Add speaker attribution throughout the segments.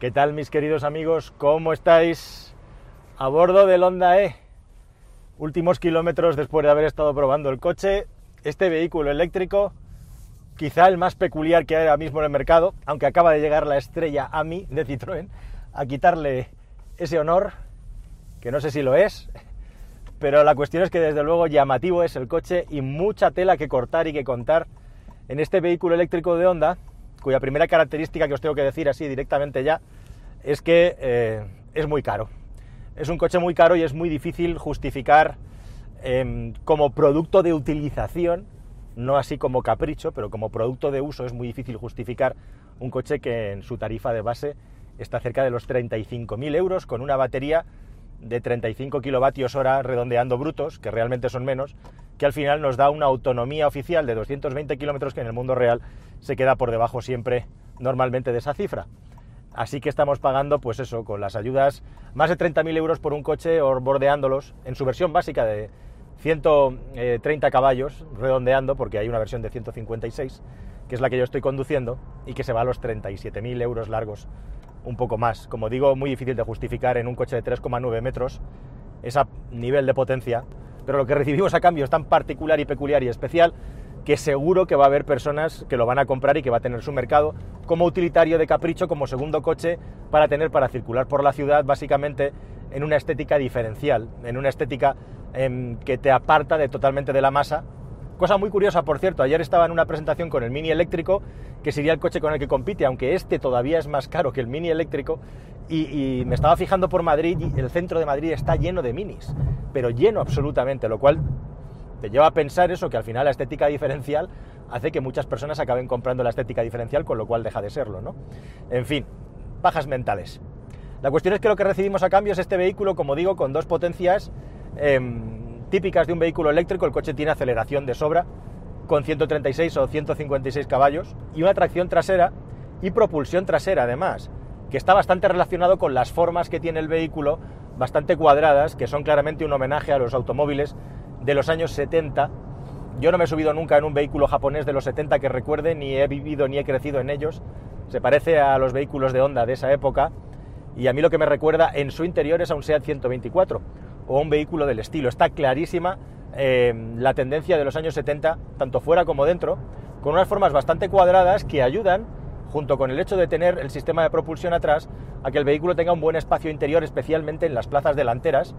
Speaker 1: ¿Qué tal mis queridos amigos? ¿Cómo estáis? A bordo del Honda E. Últimos kilómetros después de haber estado probando el coche, este vehículo eléctrico, quizá el más peculiar que hay ahora mismo en el mercado, aunque acaba de llegar la estrella AMI de Citroën a quitarle ese honor, que no sé si lo es, pero la cuestión es que desde luego llamativo es el coche y mucha tela que cortar y que contar en este vehículo eléctrico de Honda, cuya primera característica que os tengo que decir así directamente ya es que eh, es muy caro. Es un coche muy caro y es muy difícil justificar eh, como producto de utilización, no así como capricho, pero como producto de uso es muy difícil justificar un coche que en su tarifa de base está cerca de los 35.000 euros con una batería de 35 kilovatios hora redondeando brutos, que realmente son menos, que al final nos da una autonomía oficial de 220 kilómetros que en el mundo real se queda por debajo siempre normalmente de esa cifra. Así que estamos pagando, pues eso, con las ayudas, más de 30.000 euros por un coche o bordeándolos en su versión básica de 130 caballos, redondeando, porque hay una versión de 156, que es la que yo estoy conduciendo, y que se va a los 37.000 euros largos, un poco más. Como digo, muy difícil de justificar en un coche de 3,9 metros ese nivel de potencia, pero lo que recibimos a cambio es tan particular y peculiar y especial que seguro que va a haber personas que lo van a comprar y que va a tener su mercado como utilitario de capricho, como segundo coche para tener para circular por la ciudad, básicamente en una estética diferencial, en una estética eh, que te aparta totalmente de la masa. Cosa muy curiosa, por cierto, ayer estaba en una presentación con el Mini eléctrico, que sería el coche con el que compite, aunque este todavía es más caro que el Mini eléctrico, y, me estaba fijando por Madrid y el centro de Madrid está lleno de minis, pero lleno absolutamente, lo cual te lleva a pensar eso, que al final la estética diferencial hace que muchas personas acaben comprando la estética diferencial, con lo cual deja de serlo, ¿no? En fin, bajas mentales. La cuestión es que lo que recibimos a cambio es este vehículo, como digo, con dos potencias eh, típicas de un vehículo eléctrico. El coche tiene aceleración de sobra, con 136 o 156 caballos, y una tracción trasera y propulsión trasera, además, que está bastante relacionado con las formas que tiene el vehículo, bastante cuadradas, que son claramente un homenaje a los automóviles de los años 70. Yo no me he subido nunca en un vehículo japonés de los 70 que recuerde, ni he vivido ni he crecido en ellos. Se parece a los vehículos de Honda de esa época. Y a mí lo que me recuerda en su interior es a un SEAT 124 o un vehículo del estilo. Está clarísima eh, la tendencia de los años 70, tanto fuera como dentro, con unas formas bastante cuadradas que ayudan, junto con el hecho de tener el sistema de propulsión atrás, a que el vehículo tenga un buen espacio interior, especialmente en las plazas delanteras,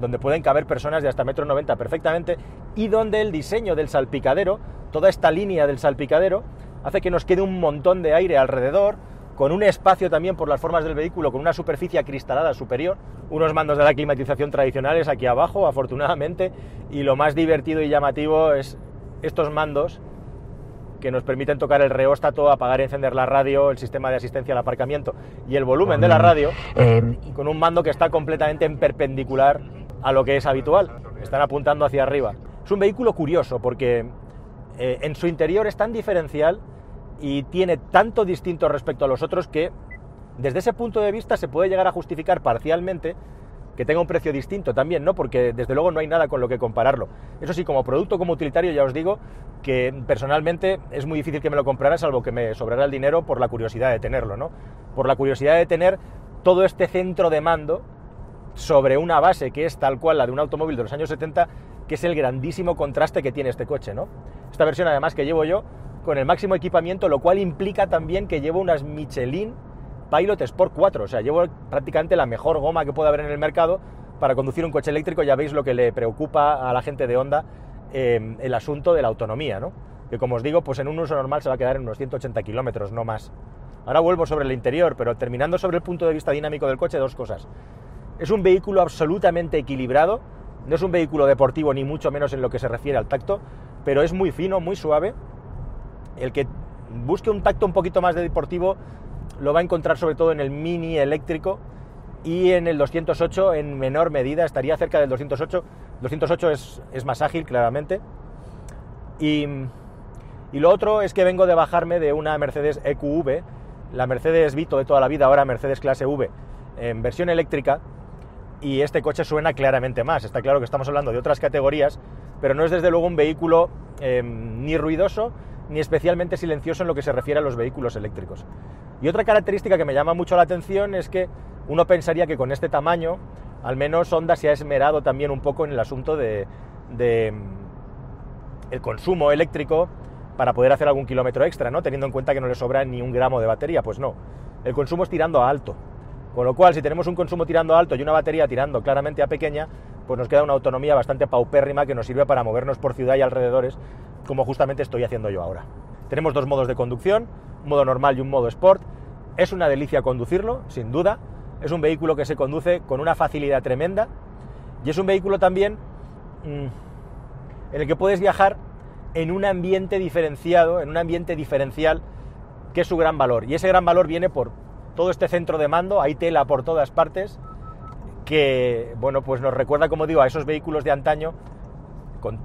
Speaker 1: donde pueden caber personas de hasta metro noventa perfectamente y donde el diseño del salpicadero, toda esta línea del salpicadero, hace que nos quede un montón de aire alrededor, con un espacio también por las formas del vehículo, con una superficie acristalada superior, unos mandos de la climatización tradicionales aquí abajo, afortunadamente, y lo más divertido y llamativo es estos mandos que nos permiten tocar el reóstato, apagar y encender la radio, el sistema de asistencia al aparcamiento y el volumen de la radio, eh, con un mando que está completamente en perpendicular a lo que es habitual. Están apuntando hacia arriba. Es un vehículo curioso porque eh, en su interior es tan diferencial y tiene tanto distinto respecto a los otros que desde ese punto de vista se puede llegar a justificar parcialmente que tenga un precio distinto también, ¿no? Porque desde luego no hay nada con lo que compararlo. Eso sí, como producto, como utilitario, ya os digo que personalmente es muy difícil que me lo comprara, salvo que me sobrara el dinero por la curiosidad de tenerlo, ¿no? Por la curiosidad de tener todo este centro de mando sobre una base que es tal cual la de un automóvil de los años 70, que es el grandísimo contraste que tiene este coche, ¿no? Esta versión además que llevo yo con el máximo equipamiento, lo cual implica también que llevo unas Michelin Pilot Sport 4, o sea, llevo prácticamente la mejor goma que pueda haber en el mercado para conducir un coche eléctrico, ya veis lo que le preocupa a la gente de Honda eh, el asunto de la autonomía, ¿no? Que como os digo, pues en un uso normal se va a quedar en unos 180 kilómetros, no más. Ahora vuelvo sobre el interior, pero terminando sobre el punto de vista dinámico del coche, dos cosas. Es un vehículo absolutamente equilibrado, no es un vehículo deportivo ni mucho menos en lo que se refiere al tacto, pero es muy fino, muy suave. El que busque un tacto un poquito más de deportivo lo va a encontrar sobre todo en el mini eléctrico y en el 208 en menor medida, estaría cerca del 208. 208 es, es más ágil, claramente. Y, y, lo otro es que vengo de bajarme de una Mercedes EQV, la Mercedes Vito de toda la vida, ahora Mercedes clase V, en versión eléctrica, y este coche suena claramente más. Está claro que estamos hablando de otras categorías, pero no es desde luego un vehículo eh, ni ruidoso ni especialmente silencioso en lo que se refiere a los vehículos eléctricos. Y otra característica que me llama mucho la atención es que uno pensaría que con este tamaño, al menos Honda se ha esmerado también un poco en el asunto de, mm, el consumo eléctrico para poder hacer algún kilómetro extra, ¿no? Teniendo en cuenta que no le sobra ni un gramo de batería, pues no. El consumo es tirando a alto. Con lo cual, si tenemos un consumo tirando alto y una batería tirando claramente a pequeña, pues nos queda una autonomía bastante paupérrima que nos sirve para movernos por ciudad y alrededores, como justamente estoy haciendo yo ahora. Tenemos dos modos de conducción, un modo normal y un modo sport. Es una delicia conducirlo, sin duda. Es un vehículo que se conduce con una facilidad tremenda y es un vehículo también mm, en el que puedes viajar en un ambiente diferenciado, en un ambiente diferencial, que es su gran valor. Y ese gran valor viene por todo este centro de mando, hay tela por todas partes, que, bueno, pues nos recuerda, como digo, a esos vehículos de antaño, con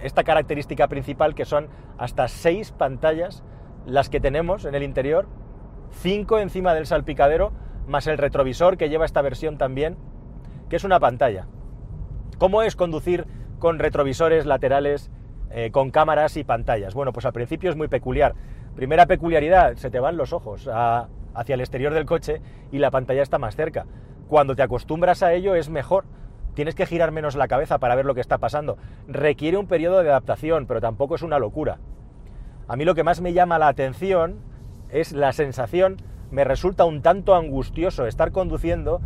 Speaker 1: esta característica principal que son hasta seis pantallas las que tenemos en el interior, cinco encima del salpicadero, más el retrovisor que lleva esta versión también, que es una pantalla. ¿Cómo es conducir con retrovisores laterales, eh, con cámaras y pantallas? Bueno, pues al principio es muy peculiar. Primera peculiaridad, se te van los ojos hacia el exterior del coche y la pantalla está más cerca. Cuando te acostumbras a ello es mejor. Tienes que girar menos la cabeza para ver lo que está pasando. Requiere un periodo de adaptación, pero tampoco es una locura. A mí lo que más me llama la atención es la sensación, me resulta un tanto angustioso estar conduciendo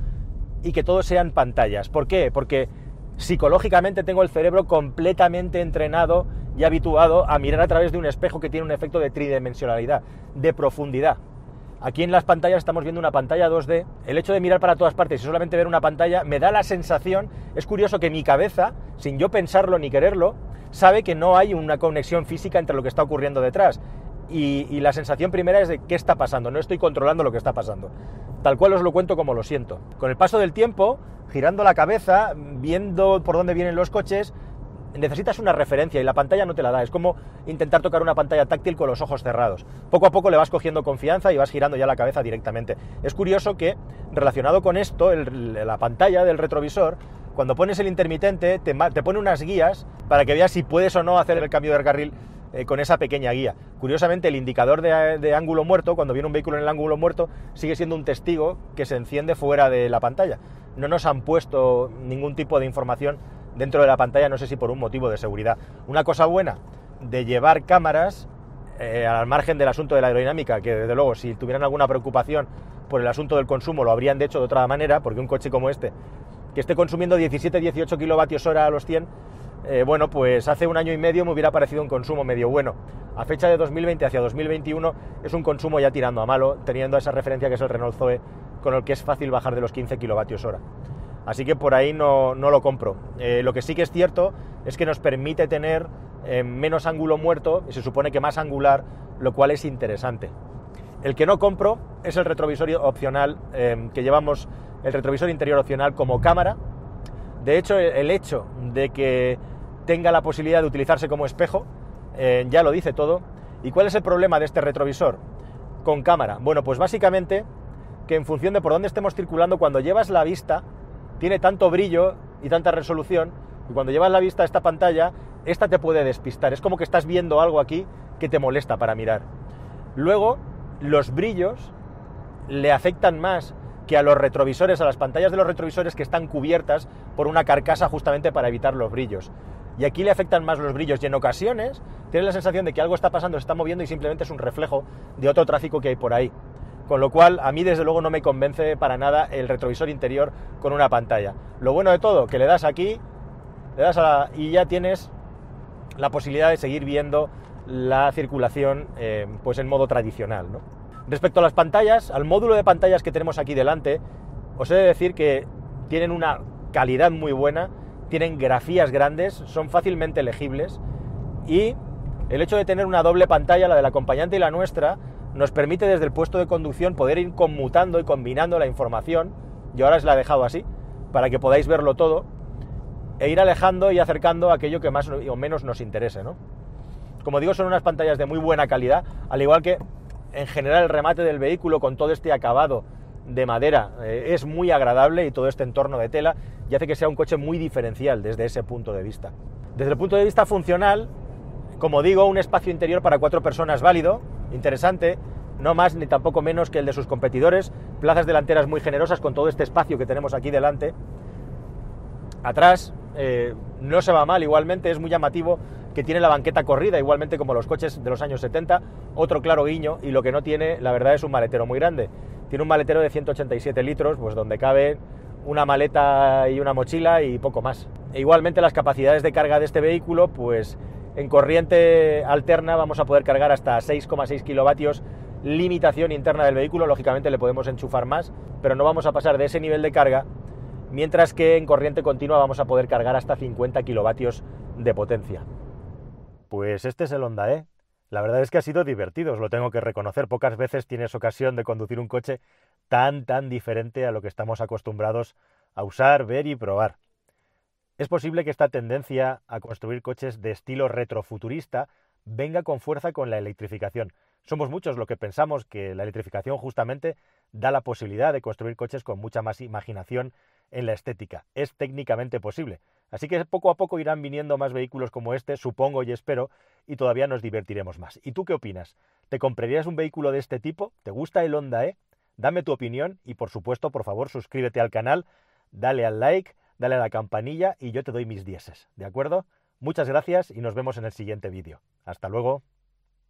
Speaker 1: y que todo sean pantallas. ¿Por qué? Porque psicológicamente tengo el cerebro completamente entrenado y habituado a mirar a través de un espejo que tiene un efecto de tridimensionalidad, de profundidad. Aquí en las pantallas estamos viendo una pantalla 2D. El hecho de mirar para todas partes y solamente ver una pantalla me da la sensación, es curioso que mi cabeza, sin yo pensarlo ni quererlo, sabe que no hay una conexión física entre lo que está ocurriendo detrás. Y, la sensación primera es de qué está pasando, no estoy controlando lo que está pasando. Tal cual os lo cuento como lo siento. Con el paso del tiempo, girando la cabeza, viendo por dónde vienen los coches, necesitas una referencia y la pantalla no te la da. Es como intentar tocar una pantalla táctil con los ojos cerrados. Poco a poco le vas cogiendo confianza y vas girando ya la cabeza directamente. Es curioso que, relacionado con esto, la pantalla del retrovisor, cuando pones el intermitente, te, pone unas guías para que veas si puedes o no hacer el cambio de carril eh, con esa pequeña guía. Curiosamente, el indicador de, de, ángulo muerto, cuando viene un vehículo en el ángulo muerto, sigue siendo un testigo que se enciende fuera de la pantalla. No nos han puesto ningún tipo de información dentro de la pantalla, no sé si por un motivo de seguridad. Una cosa buena de llevar cámaras, eh, al margen del asunto de la aerodinámica, que desde luego si tuvieran alguna preocupación por el asunto del consumo lo habrían de hecho de otra manera, porque un coche como este, que esté consumiendo 17-18 kilovatios hora a los 100, eh, bueno, pues hace un año y medio me hubiera parecido un consumo medio bueno. A fecha de 2020 hacia 2021 es un consumo ya tirando a malo, teniendo esa referencia que es el Renault Zoe, con el que es fácil bajar de los 15 kilovatios hora. Así que por ahí no, lo compro. Eh, lo que sí que es cierto es que nos permite tener eh, menos ángulo muerto y se supone que más angular, lo cual es interesante. El que no compro es el retrovisor opcional eh, que llevamos, el retrovisor interior opcional como cámara. De hecho, el hecho de que tenga la posibilidad de utilizarse como espejo ya lo dice todo. ¿Y cuál es el problema de este retrovisor con cámara? Bueno, pues básicamente que en función de por dónde estemos circulando, cuando llevas la vista tiene tanto brillo y tanta resolución y cuando llevas la vista a esta pantalla, esta te puede despistar. Es como que estás viendo algo aquí que te molesta para mirar. Luego, los brillos le afectan más que a los retrovisores, a las pantallas de los retrovisores que están cubiertas por una carcasa justamente para evitar los brillos. Y aquí le afectan más los brillos y en ocasiones tienes la sensación de que algo está pasando, se está moviendo y simplemente es un reflejo de otro tráfico que hay por ahí. Con lo cual, a mí desde luego no me convence para nada el retrovisor interior con una pantalla. Lo bueno de todo, que le das aquí, le das a y ya tienes la posibilidad de seguir viendo la circulación eh, pues en modo tradicional. Respecto a las pantallas, al módulo de pantallas que tenemos aquí delante, os he de decir que tienen una calidad muy buena, tienen grafías grandes, son fácilmente legibles y el hecho de tener una doble pantalla, la del acompañante y la nuestra, nos permite desde el puesto de conducción poder ir conmutando y combinando la información, yo ahora os la he dejado así, para que podáis verlo todo, e ir alejando y acercando aquello que más o menos nos interese, ¿no? Como digo, son unas pantallas de muy buena calidad, al igual que en general el remate del vehículo con todo este acabado de madera eh, es muy agradable y todo este entorno de tela y hace que sea un coche muy diferencial desde ese punto de vista. Desde el punto de vista funcional, Como digo, un espacio interior para cuatro personas válido, interesante, no más ni tampoco menos que el de sus competidores, plazas delanteras muy generosas con todo este espacio que tenemos aquí delante. Atrás eh, no se va mal, igualmente es muy llamativo que tiene la banqueta corrida, igualmente como los coches de los años 70, otro claro guiño, y lo que no tiene, la verdad, es un maletero muy grande. Tiene un maletero de 187 litros, pues donde cabe una maleta y una mochila y poco más. E igualmente las capacidades de carga de este vehículo, pues en corriente alterna vamos a poder cargar hasta 6,6 kilovatios limitación interna del vehículo, lógicamente le podemos enchufar más, pero no vamos a pasar de ese nivel de carga, mientras que en corriente continua vamos a poder cargar hasta 50 kilovatios de potencia. Pues este es el Honda E. La verdad es que ha sido divertido, os lo tengo que reconocer. Pocas veces tienes ocasión de conducir un coche tan, tan diferente a lo que estamos acostumbrados a usar, ver y probar. Es posible que esta tendencia a construir coches de estilo retrofuturista venga con fuerza con la electrificación. Somos muchos los que pensamos que la electrificación justamente da la posibilidad de construir coches con mucha más imaginación en la estética. Es técnicamente posible. Así que poco a poco irán viniendo más vehículos como este, supongo y espero, y todavía nos divertiremos más. ¿Y tú qué opinas? ¿Te comprarías un vehículo de este tipo? ¿Te gusta el Honda E? Dame tu opinión y por supuesto, por favor, suscríbete al canal, dale al like, dale a la campanilla y yo te doy mis dieces, ¿de acuerdo? Muchas gracias y nos vemos en el siguiente vídeo. Hasta luego.